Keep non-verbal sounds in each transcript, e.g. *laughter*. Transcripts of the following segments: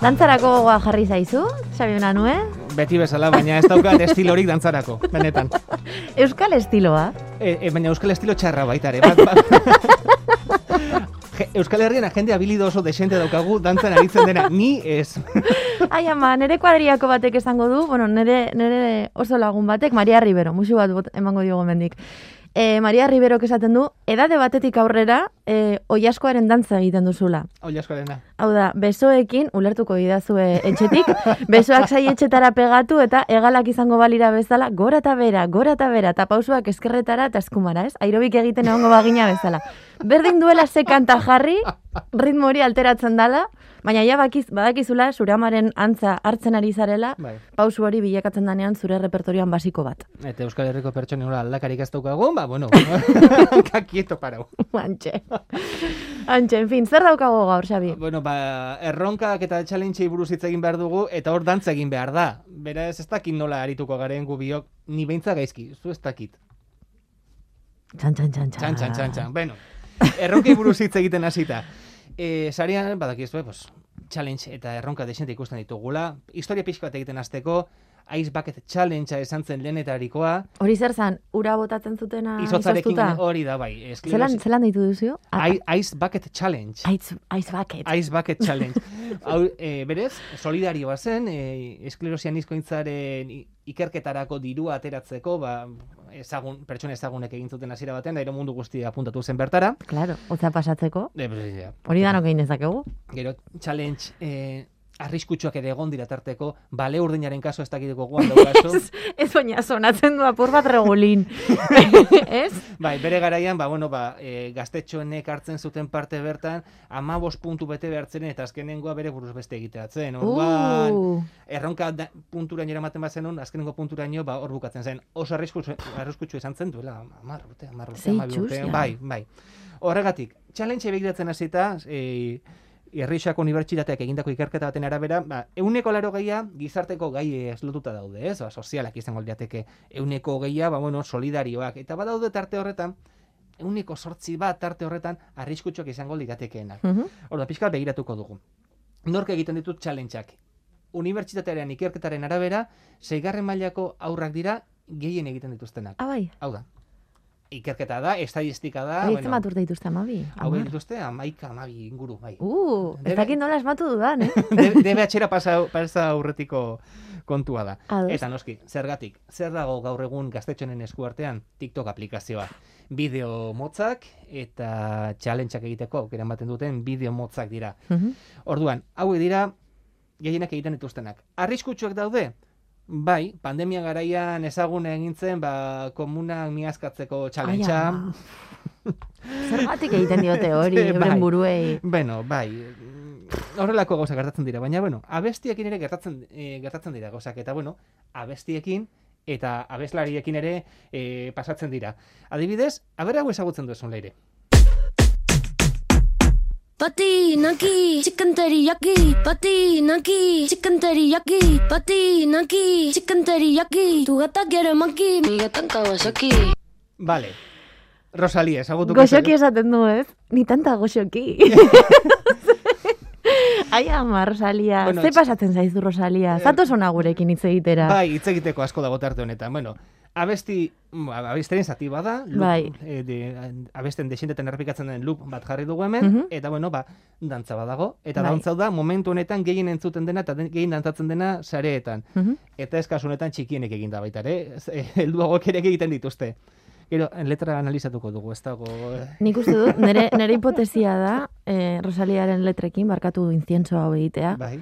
Dantzarako gogoa jarri zaizu, Xabi Benanue? Beti bezala, baina ez daukat estilorik dantzarako, benetan. *laughs* Euskal estiloa. E, e, baina euskal estilo txarra baita ere. Bat, bat. *laughs* Euskal Herrian agente habilido oso desente daukagu dantzan aritzen dena, ni ez. *laughs* Ai ama, nere kuadriako batek esango du, bueno, nere, nere oso lagun batek, Maria Rivero, musu bat emango diogo mendik. E, Maria Rivero esaten du, edade batetik aurrera, e, oiaskoaren dantza egiten duzula. Hoi askorena. Hau da, besoekin, ulertuko idazue etxetik, besoak etxetara pegatu eta egalak izango balira bezala, gora eta bera, gora eta bera, eta pausuak eskerretara eta eskumara, ez? Aerobik egiten egongo bagina bezala. Berdin duela ze kanta jarri, ritmo hori alteratzen dala, baina ja bakiz, badakizula zure amaren antza hartzen ari zarela, Bai. pausu hori bilakatzen danean zure repertorioan basiko bat. Eta Euskal Herriko pertsonen nola aldakarik ez daukagu, ba, bueno, *laughs* kakieto parau. Antxe. Antxe, en fin, zer daukago gaur, Xabi? Bueno, ba, erronkak eta challenge buruz hitz egin behar dugu, eta hor dantza egin behar da. Beraz, ez dakit nola arituko garen gu biok, ni beintza gaizki, zu ez dakit. Txan, txan, txan, Txan, txan, txan, txan. Bueno, erronkei buruz hitz egiten hasita. E, sarian, badakizue, pues, challenge eta erronka desente ikusten ditugula. Historia pixka bat egiten hasteko, Ice Bucket Challengea esan zen lehenetarikoa, Hori zer zan, ura botatzen zutena izotzarekin hori da, bai. Zelan, esklerosi- zelan ditu duzio? Ice Bucket Challenge. Aiz, aiz bucket. Ice Bucket *laughs* Challenge. Hau, e, berez, solidarioa zen, e, esklerosian izkointzaren ikerketarako dirua ateratzeko, ba, ezagun, pertsona ezagunek egin zuten hasiera batean, da ero mundu guztia apuntatu zen bertara. Claro, hotza pasatzeko. E, pues, ja. Hori danok egin dezakegu. Gero, challenge e, arriskutsuak ere egon dira tarteko, bale urdinaren kaso ez dakiteko guan daukazu. Ez baina sonatzen du apur bat regulin. *laughs* ez? bai, bere garaian, ba, bueno, ba, e, gaztetxoenek hartzen zuten parte bertan, amabos puntu bete behartzen eta azkenengoa bere buruz beste egiteatzen. Orduan, Uh, erronka da, punturaino eramaten bazenun, azkenengo punturaino ba, hor bukatzen zen. Oso arriskutsu, arriskutsu izan zen duela, amar urte, amar urte, amabi urte. Bai, bai. Horregatik, challenge begiratzen hasita, e, Herrixako Unibertsitateak egindako ikerketa baten arabera, ba, euneko laro geia gizarteko gai ez lotuta daude, ez? Ba, sozialak izango lirateke. Euneko geia, ba, bueno, solidarioak. Eta badaude tarte horretan, euneko sortzi bat tarte horretan arriskutsuak izango liratekeenak. mhm. Orda, pixka bat begiratuko dugu. Nork egiten ditut challengeak. Unibertsitatearen ikerketaren arabera, seigarren mailako aurrak dira gehien egiten dituztenak. Ah, bai. Hau da. Ikerketa da, estadistika da, Hori zenbat urte dituzte amabi. hau dituzte, amaika, amabi inguru, bai. Uh, ez Debe- dakit nola esmatu dudan, eh? *laughs* De- DBH-era pasa, pasa aurretiko kontua da. Ados. Eta noski, zergatik, zer dago gaur egun gaztetxonen eskuartean TikTok aplikazioa. Bideo motzak eta challengeak egiteko aukera ematen duten bideo motzak dira. Mhm. Orduan, hauek dira gehienak egiten dituztenak. Arriskutsuak daude? Bai, pandemia garaian ezagun egin zen, ba, komunak miazkatzeko ama. Zergatik egiten diote hori, *laughs* Bai. euren buruei. Bueno, bai, horrelako gauza gertatzen dira, baina, bueno, abestiekin ere gertatzen, e, gertatzen dira gauzak, eta, bueno, abestiekin eta abeslariekin ere e, pasatzen dira. Adibidez, aber hau ezagutzen duzun leire. Patinaki, chicken teriyaki, patinaki, chicken teriyaki, patinaki, chicken teriyaki. Tu gata quiere maki, mi gata Kawasaki. Vale. Rosalia, ezagutuko Goxoki esaten du, ez? Ni tanta goxoki. *laughs* Ai, ama, Rosalia. Bueno, Ze pasatzen zaizu, Rosalia? Zatoz ona gurekin hitz egitera. Bai, hitz egiteko asko dago tarte honetan. Bueno, abesti, mm, abesteren zati bada, loop, Bai. eh, de, abesten desinteten errepikatzen den loop bat jarri dugu hemen, Mhm. eta bueno, ba, dantza badago, eta Bai. dantza da momentu honetan gehien entzuten dena eta den- gehien dantzatzen dena sareetan. Mhm. Eta ez kasu honetan txikienek egin da baita ere, eh, *laughs* helduagok ere egiten dituzte. Gero, letra analizatuko dugu, ez dago... eh, Nik uste dut, *laughs* nire, nire hipotesia da, eh, Rosaliaren letrekin, barkatu inzientzo hau egitea, Bai.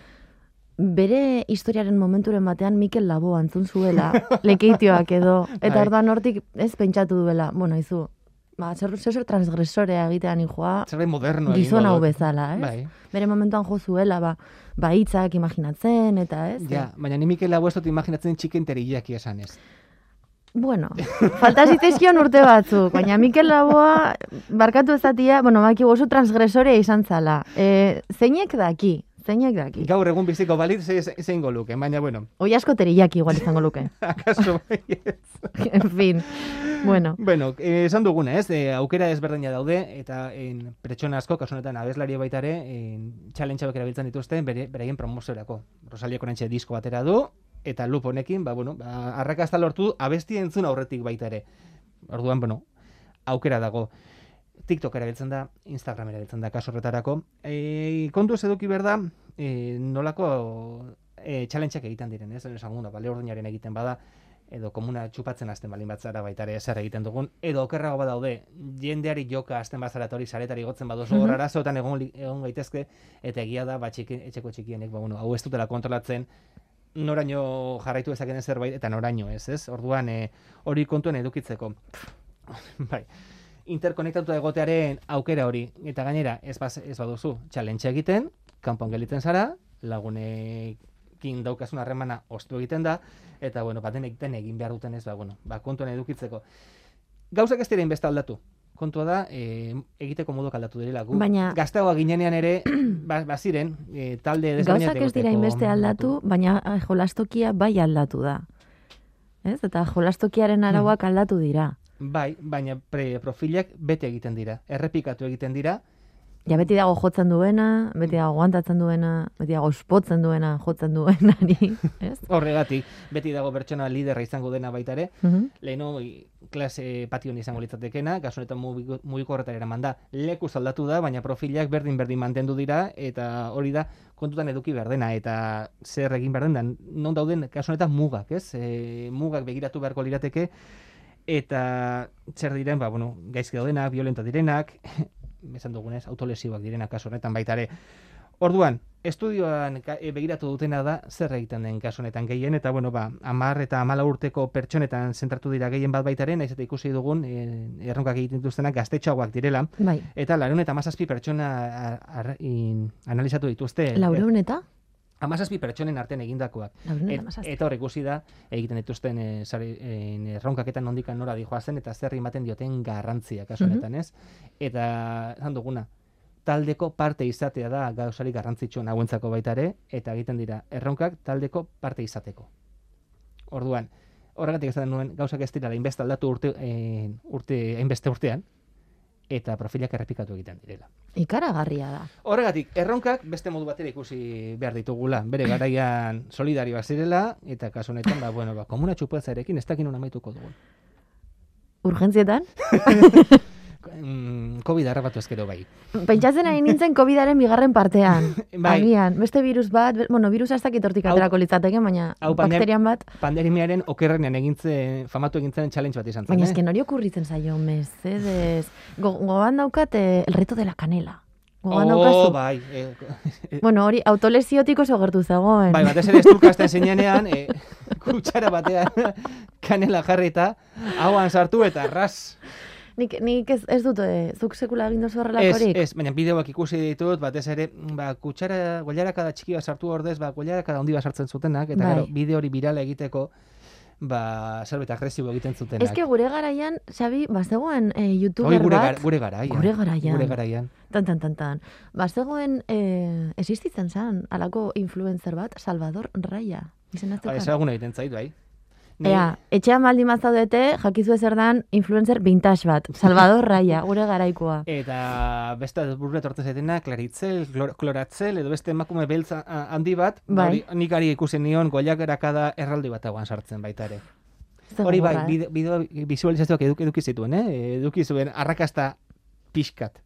Bere historiaren momenturen batean Mikel Labo antzun zuela, *laughs* lekeitioak edo, eta Bai. orduan hortik ez pentsatu duela, bueno, izu, ba, zer, zer, zer transgresorea egitean injoa, Zerbait moderno gizon hau bezala, ez? Bai. Bere momentuan jo zuela, ba, ba hitzak imaginatzen, eta ez? Ja, baina ni Mikel Lago ez dut imaginatzen txiken teriaki esan ez. Bueno, falta zitzaizkion urte batzuk, baina Mikel Laboa, barkatu ezatia, bueno, baki oso transgresorea izan zala. E, zeinek daki, zeinek daki. Gaur egun biziko balit ze, ze- zein luke, baina bueno, Oi asko teriyaki igual izango luke. *laughs* akaso bai *laughs* en fin. Bueno, Bueno, eh, esan duguna, ez, e, aukera ezberdina daude, eta en, pertsona asko, kasu honetan abeslari baita ere, en, challenge hauek erabiltzen dituzte, bere, beraien promoziorako. Rosalieko nantxe disko batera du, eta loop honekin, ba, bueno, ba, arrakasta lortu abesti entzun aurretik baita ere. Orduan, bueno, aukera dago. TikTok erabiltzen da, Instagram erabiltzen da kasu horretarako. E, kontu ez eduki behar da, e, nolako e, challengeak egiten diren, ez? Esan guna, bale ordinaren egiten bada, edo komuna txupatzen hasten balin bat zara baita ere zer egiten dugun, edo okerrago badaude, jendeari joka hasten bazara eta hori saretari gotzen badozu, hor arazoetan egon, egon gaitezke, eta egia da, ba, txiki, etxeko txikienek, ba, bueno, hau ez dutela kontrolatzen, noraino jarraitu dezakeen zerbait, eta noraino ez, ez? Orduan, e, hori kontuen edukitzeko. bai. Interkonektatuta egotearen aukera hori, eta gainera, ez, baz, ez baduzu, challenge egiten, kanpoan gelditzen zara, lagunekin daukasun harremana ostu egiten da, eta bueno, baten egiten egin behar duten ez, ba, bueno, ba, kontuan edukitzeko. Gauzak ez dira inbeste aldatu. Kontua da, e, egiteko moduk aldatu direla. Gu, Baina- gazteagoa ginenean ere, ba, baziren, e, talde desberdinak gauzak ez dira inbeste modu. aldatu, baina eh, jolastokia bai aldatu da. Ez? Eta jolastokiaren arauak aldatu dira. Bai, baina pre profilak bete egiten dira, errepikatu egiten dira, Ja, beti dago jotzen duena, beti dago guantatzen duena, beti dago espotzen duena, jotzen duenari, *laughs* ez? horregatik, beti dago pertsona liderra izango dena baita ere, Mhm. leheno i- klase patioan izango litzatekena, kasu honetan mugiko horretara eraman da, leku aldatu da, baina profilak berdin-berdin mantendu dira, eta hori da kontutan eduki behar dena, eta zer egin behar den, da, non dauden, kasu honetan mugak, ez? E, mugak begiratu beharko lirateke, eta zer diren, ba, bueno, gaizki daudenak, violenta direnak, *laughs* esan dugunez, autolesioak direnak kasu honetan baita ere. Orduan, estudioan e, begiratu dutena da zer egiten den kasu honetan gehien eta bueno, ba 10 eta 14 urteko pertsonetan zentratu dira gehien bat baitaren, naiz eta ikusi dugun e, erronkak egiten dituztenak gaztetxoagoak direla Bai, eta 97 pertsona ar, ar, in, analizatu dituzte. laureun eta? 17 pertsonen artean egindakoak. Laureun Et, eta hor ikusi da egiten dituzten e, sare, e, erronkaketan nondikan nora dijoazen eta zer ematen dioten garrantzia kasu honetan, ez? Eta esan duguna, taldeko parte izatea da gauzari garrantzitsuan hauentzako baita ere, eta egiten dira erronkak taldeko parte izateko. Orduan, horregatik esaten nuen gauzak ez dira hainbeste aldatu urte, e, urte, hainbeste urtean, eta profilak errepikatu egiten direla. Ikaragarria da. Horregatik, erronkak beste modu batera ikusi behar ditugula. Bere garaian *clears throat* solidarioak zirela, eta kasu honetan, ba, bueno, ba, komuna txupatzarekin ez dakin hona amaituko dugun. Urgentzietan? *laughs* Mm, COVID harrapatu ezkero bai. Pentsatzen ari nintzen COVID-aren bigarren partean. *laughs* Bai. Agian, beste virus bat, bueno, virusa ez dakit hortik aterako litzateke, baina hau bakterian bat, Pandemiaren okerrenean egintzen, famatu egintzen challenge bat izan zen, baina eh? esken hori okurritzen zaio, mesedez. Go, gogoan daukat eh, el reto de la canela. Gogoan Oh, bai. Eh, Bueno, hori autolesiotik oso gertu zegoen. bai, batez ere estulkasten zinenean, eh, *laughs* kutxara batean *laughs* kanela jarrita, hauan sartu eta ras. Nik, nik ez, ez dut, eh, zuk sekula egin dozu Ez, horrelakorik. ez, baina bideoak ikusi ditut, batez ere, ba, kutxara, goiarakada txiki bat sartu ordez, ba, goiarakada handi bat sartzen zutenak, eta Bai. gero, bideo hori birala egiteko, ba, zerbait agresibo egiten zutenak. Ez que gure garaian, Xabi, bazegoen Hori youtuber gure, bat, gar, gure garaian. Gure garaian. Gure garaian. tan, tan, tan, tan. Bazegoen, eh, existitzen zen, alako influencer bat, Salvador Raya. Izen Ba, ezaguna egiten zait, bai. Ni- Ea, etxean baldin mazaudete, jakizu zer dan influencer vintage bat, Salvador Raya, *laughs* gure garaikoa. Eta beste burret etortzen zaitena, klaritzel, klor, kloratzel, edo beste emakume beltza handi bat, ba, Bai. hori nik ari ikusi nion goiak erakada erraldi bat hauan sartzen baita ere. Hori bai, gogorra, eh? bideo, bideo visualizazioak eduki, eduki zituen, eh? Eduki zuen arrakasta pixkat.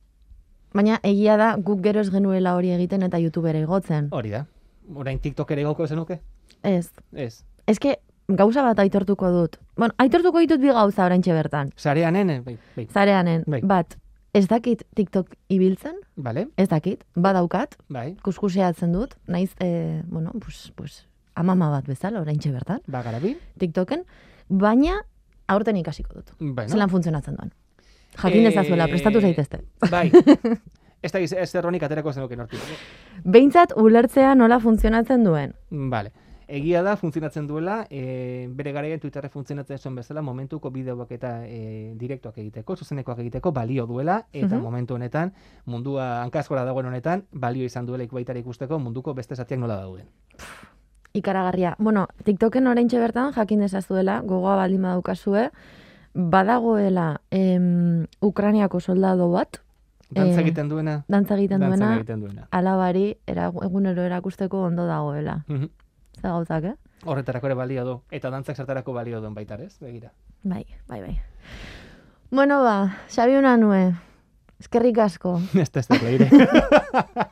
Baina egia da guk gero ez genuela hori egiten eta youtubera igotzen. Hori da. Orain TikTok ere gauko zenuke? Ez. Ez. Eske, gauza bat aitortuko dut. Bueno, aitortuko ditut bi gauza oraintxe bertan. Sareanen, eh, bai, bai. Zareanen, Bai. bat, ez dakit TikTok ibiltzen, Vale, ez dakit, badaukat, bai. kuskuseatzen dut, naiz, eh, bueno, pues, pues, amama bat bezala oraintxe bertan, Ba, garabi. TikToken, baina aurten ikasiko dut. Bueno. Zelan funtzionatzen duen. Jakin dezazuela, prestatu zaitezte. Bai. *laughs* ez da ez erronik aterako zenuke nortik. Behintzat ulertzea nola funtzionatzen duen. Vale. Egia da funtzionatzen duela, e, bere garaian Twitterre funtzionatzen zuen bezala, momentuko bideoak eta e, direktoak egiteko, zuzenekoak egiteko balio duela, eta Mhm. momentu honetan, mundua hankazgora dagoen honetan, balio izan duela ikubaitara ikusteko munduko beste zatiak nola dauden. Ikaragarria. Bueno, TikToken oraintxe bertan jakin dezazuela, gogoa baldin badukazue, badagoela em, Ukrainiako soldado bat, Dantza Eh, egiten duena, dantza egiten dantza duena, egiten duena. alabari era, egunero erakusteko ondo dagoela. Mhm. Zer gauzak, eh? Horretarako ere balio du, eta dantzak zertarako balio duen baita, ez? Begira. Bai, bai, bai. Bueno, ba, Xabi nue, eskerrik asko. *laughs* Ez da ez da. *laughs*